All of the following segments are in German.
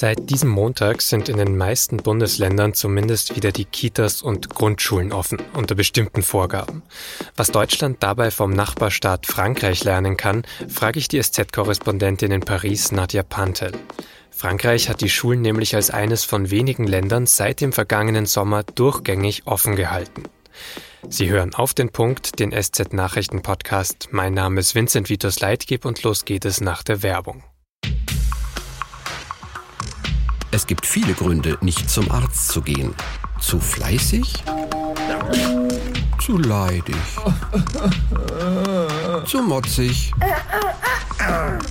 Seit diesem Montag sind in den meisten Bundesländern zumindest wieder die Kitas und Grundschulen offen, unter bestimmten Vorgaben. Was Deutschland dabei vom Nachbarstaat Frankreich lernen kann, frage ich die SZ-Korrespondentin in Paris, Nadja Pantel. Frankreich hat die Schulen nämlich als eines von wenigen Ländern seit dem vergangenen Sommer durchgängig offen gehalten. Sie hören auf den Punkt den SZ-Nachrichten-Podcast. Mein Name ist Vincent Vitus Leitgeb und los geht es nach der Werbung. Es gibt viele Gründe, nicht zum Arzt zu gehen. Zu fleißig? Zu leidig? Zu motzig?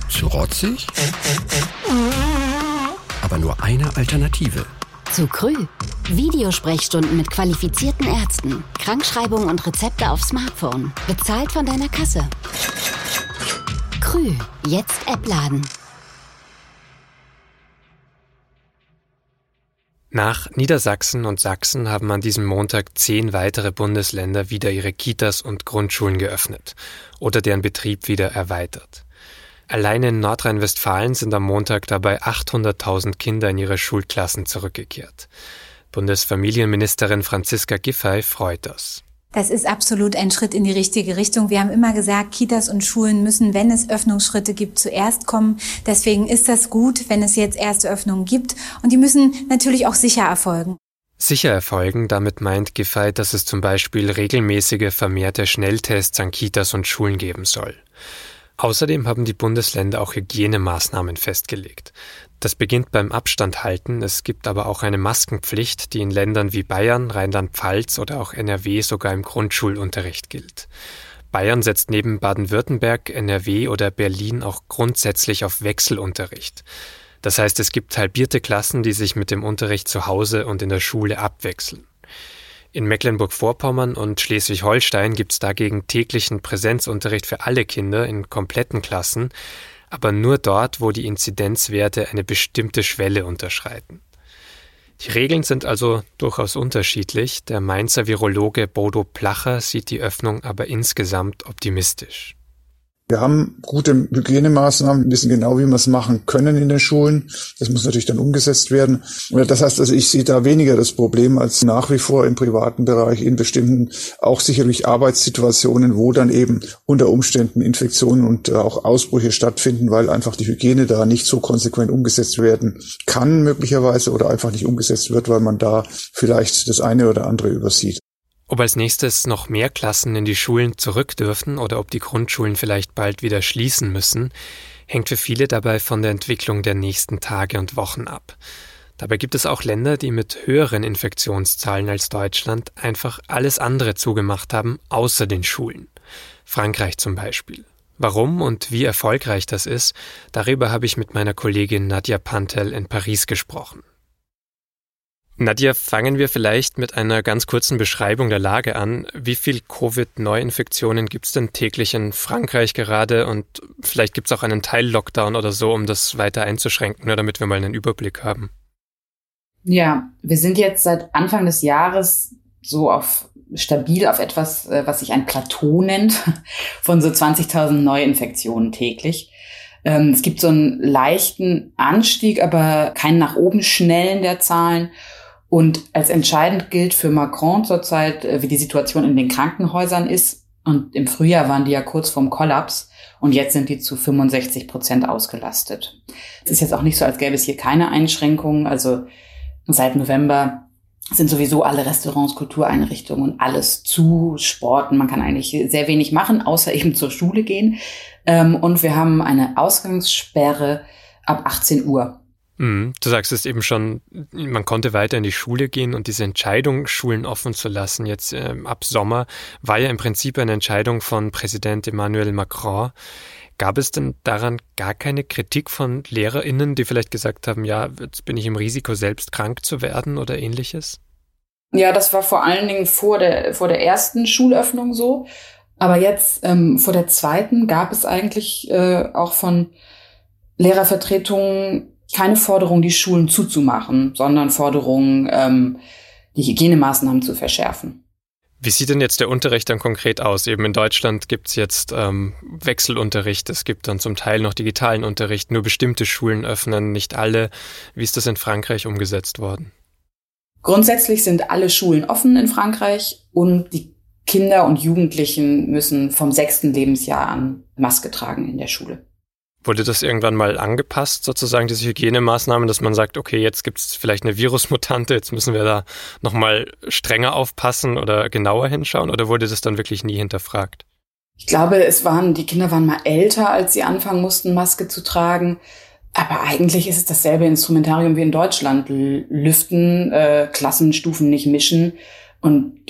Zu rotzig? Aber nur eine Alternative. Zu Krü. Videosprechstunden mit qualifizierten Ärzten. Krankschreibung und Rezepte auf Smartphone. Bezahlt von deiner Kasse. Krü. Jetzt App laden. Nach Niedersachsen und Sachsen haben an diesem Montag zehn weitere Bundesländer wieder ihre Kitas und Grundschulen geöffnet oder deren Betrieb wieder erweitert. Allein in Nordrhein-Westfalen sind am Montag dabei 800.000 Kinder in ihre Schulklassen zurückgekehrt. Bundesfamilienministerin Franziska Giffey freut das. Das ist absolut ein Schritt in die richtige Richtung. Wir haben immer gesagt, Kitas und Schulen müssen, wenn es Öffnungsschritte gibt, zuerst kommen. Deswegen ist das gut, wenn es jetzt erste Öffnungen gibt. Und die müssen natürlich auch sicher erfolgen. Sicher erfolgen, damit meint Giffey, dass es zum Beispiel regelmäßige vermehrte Schnelltests an Kitas und Schulen geben soll. Außerdem haben die Bundesländer auch Hygienemaßnahmen festgelegt. Das beginnt beim Abstand halten, es gibt aber auch eine Maskenpflicht, die in Ländern wie Bayern, Rheinland-Pfalz oder auch NRW sogar im Grundschulunterricht gilt. Bayern setzt neben Baden-Württemberg, NRW oder Berlin auch grundsätzlich auf Wechselunterricht. Das heißt, es gibt halbierte Klassen, die sich mit dem Unterricht zu Hause und in der Schule abwechseln. In Mecklenburg-Vorpommern und Schleswig-Holstein gibt es dagegen täglichen Präsenzunterricht für alle Kinder in kompletten Klassen, aber nur dort, wo die Inzidenzwerte eine bestimmte Schwelle unterschreiten. Die Regeln sind also durchaus unterschiedlich. Der Mainzer Virologe Bodo Placher sieht die Öffnung aber insgesamt optimistisch. Wir haben gute Hygienemaßnahmen, wissen genau, wie wir es machen können in den Schulen. Das muss natürlich dann umgesetzt werden. Das heißt also, ich sehe da weniger das Problem als nach wie vor im privaten Bereich in bestimmten, auch sicherlich Arbeitssituationen, wo dann eben unter Umständen Infektionen und auch Ausbrüche stattfinden, weil einfach die Hygiene da nicht so konsequent umgesetzt werden kann möglicherweise oder einfach nicht umgesetzt wird, weil man da vielleicht das eine oder andere übersieht. Ob als nächstes noch mehr Klassen in die Schulen zurück dürfen oder ob die Grundschulen vielleicht bald wieder schließen müssen, hängt für viele dabei von der Entwicklung der nächsten Tage und Wochen ab. Dabei gibt es auch Länder, die mit höheren Infektionszahlen als Deutschland einfach alles andere zugemacht haben, außer den Schulen. Frankreich zum Beispiel. Warum und wie erfolgreich das ist, darüber habe ich mit meiner Kollegin Nadja Pantel in Paris gesprochen. Nadja, fangen wir vielleicht mit einer ganz kurzen Beschreibung der Lage an. Wie viel Covid-Neuinfektionen gibt es denn täglich in Frankreich gerade? Und vielleicht gibt es auch einen Teil-Lockdown oder so, um das weiter einzuschränken, nur damit wir mal einen Überblick haben. Ja, wir sind jetzt seit Anfang des Jahres so auf stabil auf etwas, äh, was sich ein Plateau nennt, von so 20.000 Neuinfektionen täglich. Ähm, es gibt so einen leichten Anstieg, aber keinen nach oben schnellen der Zahlen. Und als entscheidend gilt für Macron zurzeit, äh, wie die Situation in den Krankenhäusern ist. Und im Frühjahr waren die ja kurz vorm Kollaps und jetzt sind die zu 65 Prozent ausgelastet. Es ist jetzt auch nicht so, als gäbe es hier keine Einschränkungen. Also seit November sind sowieso alle Restaurants, Kultureinrichtungen alles zu Sporten. Man kann eigentlich sehr wenig machen, außer eben zur Schule gehen. Ähm, und wir haben eine Ausgangssperre ab 18 Uhr. Mhm. Du sagst es eben schon, man konnte weiter in die Schule gehen und diese Entscheidung, Schulen offen zu lassen, jetzt äh, ab Sommer, war ja im Prinzip eine Entscheidung von Präsident Emmanuel Macron. Gab es denn daran gar keine Kritik von LehrerInnen, die vielleicht gesagt haben, ja, jetzt bin ich im Risiko, selbst krank zu werden oder ähnliches? Ja, das war vor allen Dingen vor der, vor der ersten Schulöffnung so. Aber jetzt ähm, vor der zweiten gab es eigentlich äh, auch von Lehrervertretungen keine Forderung, die Schulen zuzumachen, sondern Forderung, ähm, die Hygienemaßnahmen zu verschärfen. Wie sieht denn jetzt der Unterricht dann konkret aus? Eben in Deutschland gibt es jetzt ähm, Wechselunterricht, es gibt dann zum Teil noch digitalen Unterricht, nur bestimmte Schulen öffnen, nicht alle. Wie ist das in Frankreich umgesetzt worden? Grundsätzlich sind alle Schulen offen in Frankreich und die Kinder und Jugendlichen müssen vom sechsten Lebensjahr an Maske tragen in der Schule. Wurde das irgendwann mal angepasst, sozusagen, diese Hygienemaßnahmen, dass man sagt, okay, jetzt gibt es vielleicht eine Virusmutante, jetzt müssen wir da nochmal strenger aufpassen oder genauer hinschauen? Oder wurde das dann wirklich nie hinterfragt? Ich glaube, es waren, die Kinder waren mal älter, als sie anfangen mussten, Maske zu tragen. Aber eigentlich ist es dasselbe Instrumentarium wie in Deutschland. Lüften, äh, Klassenstufen nicht mischen und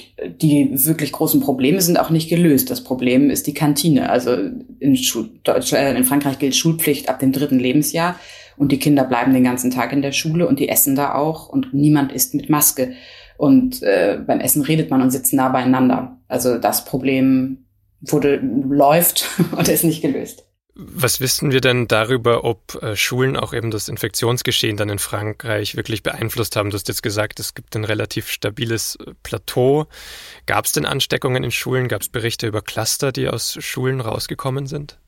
die wirklich großen Probleme sind auch nicht gelöst. Das Problem ist die Kantine. Also in, Schul äh, in Frankreich gilt Schulpflicht ab dem dritten Lebensjahr und die Kinder bleiben den ganzen Tag in der Schule und die essen da auch und niemand isst mit Maske. Und äh, beim Essen redet man und sitzt nah beieinander. Also das Problem wurde, läuft und ist nicht gelöst. Was wissen wir denn darüber, ob äh, Schulen auch eben das Infektionsgeschehen dann in Frankreich wirklich beeinflusst haben? Du hast jetzt gesagt, es gibt ein relativ stabiles äh, Plateau. Gab es denn Ansteckungen in Schulen? Gab es Berichte über Cluster, die aus Schulen rausgekommen sind?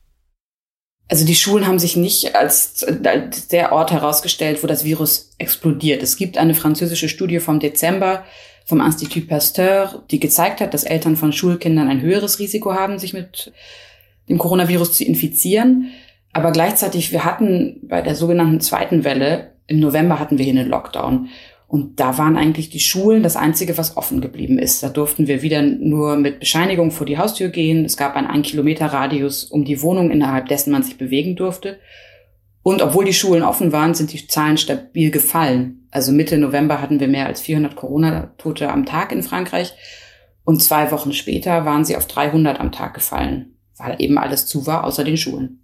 Also die Schulen haben sich nicht als, als der Ort herausgestellt, wo das Virus explodiert. Es gibt eine französische Studie vom Dezember vom Institut Pasteur, die gezeigt hat, dass Eltern von Schulkindern ein höheres Risiko haben, sich mit dem Coronavirus zu infizieren. Aber gleichzeitig, wir hatten bei der sogenannten zweiten Welle, im November hatten wir hier einen Lockdown. Und da waren eigentlich die Schulen das Einzige, was offen geblieben ist. Da durften wir wieder nur mit Bescheinigung vor die Haustür gehen. Es gab einen ein Kilometer Radius um die Wohnung, innerhalb dessen man sich bewegen durfte. Und obwohl die Schulen offen waren, sind die Zahlen stabil gefallen. Also Mitte November hatten wir mehr als 400 Corona-Tote am Tag in Frankreich. Und zwei Wochen später waren sie auf 300 am Tag gefallen weil eben alles zu war, außer den Schulen.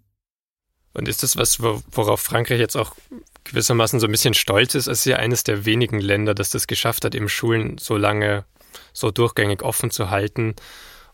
Und ist das was, worauf Frankreich jetzt auch gewissermaßen so ein bisschen stolz ist? Ist ja eines der wenigen Länder, das das geschafft hat, eben Schulen so lange so durchgängig offen zu halten.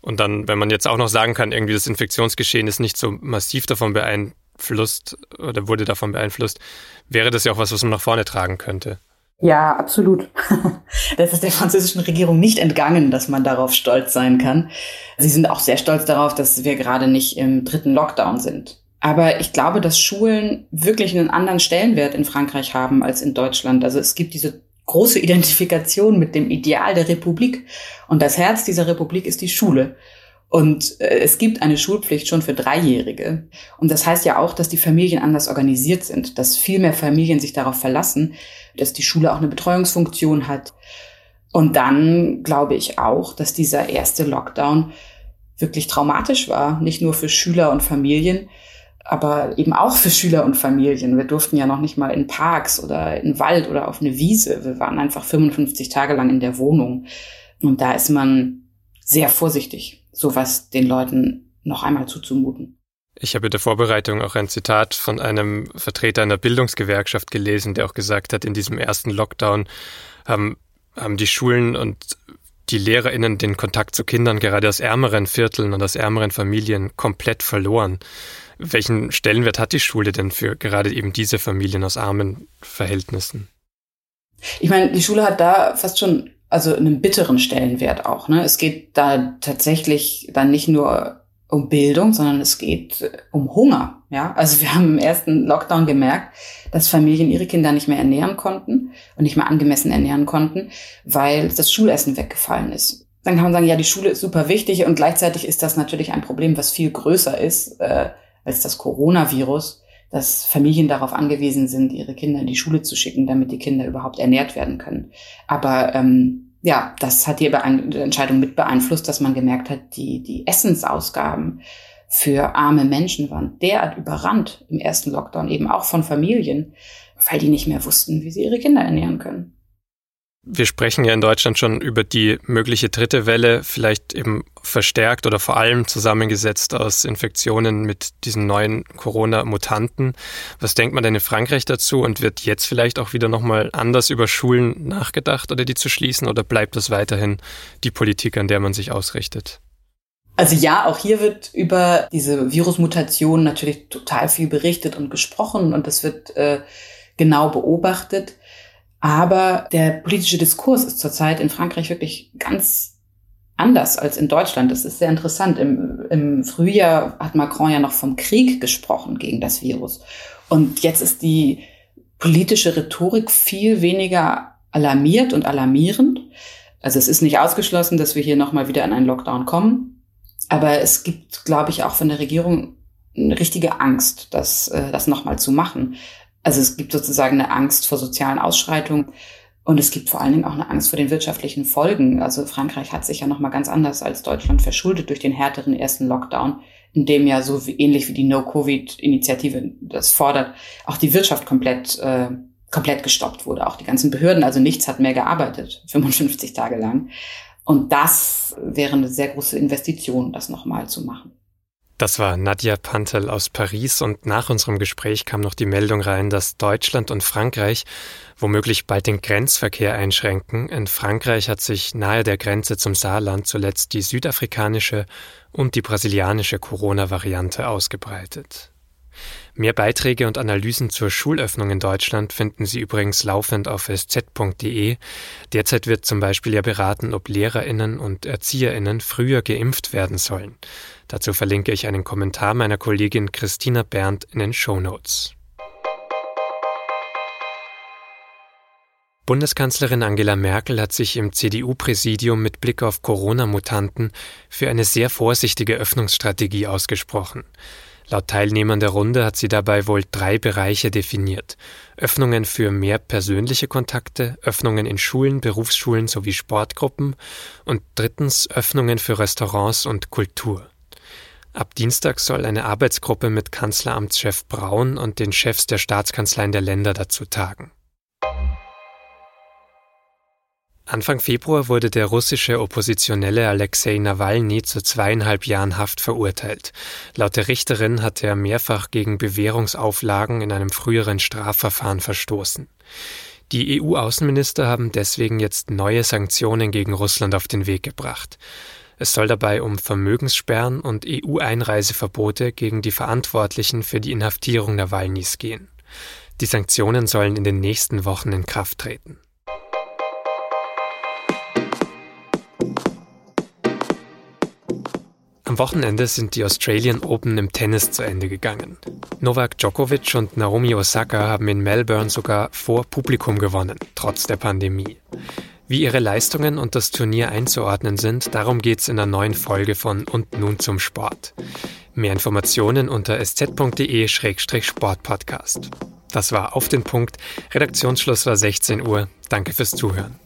Und dann, wenn man jetzt auch noch sagen kann, irgendwie das Infektionsgeschehen ist nicht so massiv davon beeinflusst oder wurde davon beeinflusst, wäre das ja auch was, was man nach vorne tragen könnte. Ja, absolut. Das ist der französischen Regierung nicht entgangen, dass man darauf stolz sein kann. Sie sind auch sehr stolz darauf, dass wir gerade nicht im dritten Lockdown sind. Aber ich glaube, dass Schulen wirklich einen anderen Stellenwert in Frankreich haben als in Deutschland. Also es gibt diese große Identifikation mit dem Ideal der Republik. Und das Herz dieser Republik ist die Schule. Und äh, es gibt eine Schulpflicht schon für Dreijährige. Und das heißt ja auch, dass die Familien anders organisiert sind, dass viel mehr Familien sich darauf verlassen, dass die Schule auch eine Betreuungsfunktion hat. Und dann glaube ich auch, dass dieser erste Lockdown wirklich traumatisch war, nicht nur für Schüler und Familien, aber eben auch für Schüler und Familien. Wir durften ja noch nicht mal in Parks oder in Wald oder auf eine Wiese. Wir waren einfach 55 Tage lang in der Wohnung. Und da ist man sehr vorsichtig, sowas den Leuten noch einmal zuzumuten. Ich habe in der Vorbereitung auch ein Zitat von einem Vertreter einer Bildungsgewerkschaft gelesen, der auch gesagt hat, in diesem ersten Lockdown haben, haben die Schulen und die LehrerInnen den Kontakt zu Kindern gerade aus ärmeren Vierteln und aus ärmeren Familien komplett verloren. Welchen Stellenwert hat die Schule denn für gerade eben diese Familien aus armen Verhältnissen? Ich meine, die Schule hat da fast schon also einen bitteren Stellenwert auch. Ne? Es geht da tatsächlich dann nicht nur um Bildung, sondern es geht äh, um Hunger. Ja, also wir haben im ersten Lockdown gemerkt, dass Familien ihre Kinder nicht mehr ernähren konnten und nicht mehr angemessen ernähren konnten, weil das Schulessen weggefallen ist. Dann kann man sagen, ja, die Schule ist super wichtig und gleichzeitig ist das natürlich ein Problem, was viel größer ist äh, als das Coronavirus, dass Familien darauf angewiesen sind, ihre Kinder in die Schule zu schicken, damit die Kinder überhaupt ernährt werden können. Aber ähm, ja, das hat die Entscheidung mit beeinflusst, dass man gemerkt hat, die, die Essensausgaben für arme Menschen waren derart überrannt im ersten Lockdown, eben auch von Familien, weil die nicht mehr wussten, wie sie ihre Kinder ernähren können. Wir sprechen ja in Deutschland schon über die mögliche dritte Welle, vielleicht eben verstärkt oder vor allem zusammengesetzt aus Infektionen mit diesen neuen Corona-Mutanten. Was denkt man denn in Frankreich dazu und wird jetzt vielleicht auch wieder nochmal anders über Schulen nachgedacht oder die zu schließen oder bleibt das weiterhin die Politik, an der man sich ausrichtet? Also ja, auch hier wird über diese Virusmutation natürlich total viel berichtet und gesprochen und das wird äh, genau beobachtet. Aber der politische Diskurs ist zurzeit in Frankreich wirklich ganz anders als in Deutschland. Das ist sehr interessant. Im, Im Frühjahr hat Macron ja noch vom Krieg gesprochen gegen das Virus. Und jetzt ist die politische Rhetorik viel weniger alarmiert und alarmierend. Also es ist nicht ausgeschlossen, dass wir hier nochmal wieder in einen Lockdown kommen. Aber es gibt, glaube ich, auch von der Regierung eine richtige Angst, das, äh, das nochmal zu machen. Also es gibt sozusagen eine Angst vor sozialen Ausschreitungen und es gibt vor allen Dingen auch eine Angst vor den wirtschaftlichen Folgen. Also Frankreich hat sich ja nochmal ganz anders als Deutschland verschuldet durch den härteren ersten Lockdown, in dem ja so wie, ähnlich wie die No-Covid-Initiative das fordert, auch die Wirtschaft komplett, äh, komplett gestoppt wurde. Auch die ganzen Behörden, also nichts hat mehr gearbeitet, 55 Tage lang. Und das wäre eine sehr große Investition, das nochmal zu machen. Das war Nadja Pantel aus Paris und nach unserem Gespräch kam noch die Meldung rein, dass Deutschland und Frankreich womöglich bald den Grenzverkehr einschränken. In Frankreich hat sich nahe der Grenze zum Saarland zuletzt die südafrikanische und die brasilianische Corona-Variante ausgebreitet. Mehr Beiträge und Analysen zur Schulöffnung in Deutschland finden Sie übrigens laufend auf sz.de. Derzeit wird zum Beispiel ja beraten, ob Lehrerinnen und Erzieherinnen früher geimpft werden sollen. Dazu verlinke ich einen Kommentar meiner Kollegin Christina Berndt in den Show Notes. Bundeskanzlerin Angela Merkel hat sich im CDU-Präsidium mit Blick auf Corona-Mutanten für eine sehr vorsichtige Öffnungsstrategie ausgesprochen. Laut Teilnehmern der Runde hat sie dabei wohl drei Bereiche definiert. Öffnungen für mehr persönliche Kontakte, Öffnungen in Schulen, Berufsschulen sowie Sportgruppen und drittens Öffnungen für Restaurants und Kultur. Ab Dienstag soll eine Arbeitsgruppe mit Kanzleramtschef Braun und den Chefs der Staatskanzleien der Länder dazu tagen. Anfang Februar wurde der russische Oppositionelle Alexei Nawalny zu zweieinhalb Jahren Haft verurteilt. Laut der Richterin hat er mehrfach gegen Bewährungsauflagen in einem früheren Strafverfahren verstoßen. Die EU-Außenminister haben deswegen jetzt neue Sanktionen gegen Russland auf den Weg gebracht. Es soll dabei um Vermögenssperren und EU-Einreiseverbote gegen die Verantwortlichen für die Inhaftierung Nawalnys gehen. Die Sanktionen sollen in den nächsten Wochen in Kraft treten. Am Wochenende sind die Australian Open im Tennis zu Ende gegangen. Novak Djokovic und Naomi Osaka haben in Melbourne sogar vor Publikum gewonnen, trotz der Pandemie. Wie ihre Leistungen und das Turnier einzuordnen sind, darum geht's in der neuen Folge von Und nun zum Sport. Mehr Informationen unter sz.de-sportpodcast. Das war auf den Punkt. Redaktionsschluss war 16 Uhr. Danke fürs Zuhören.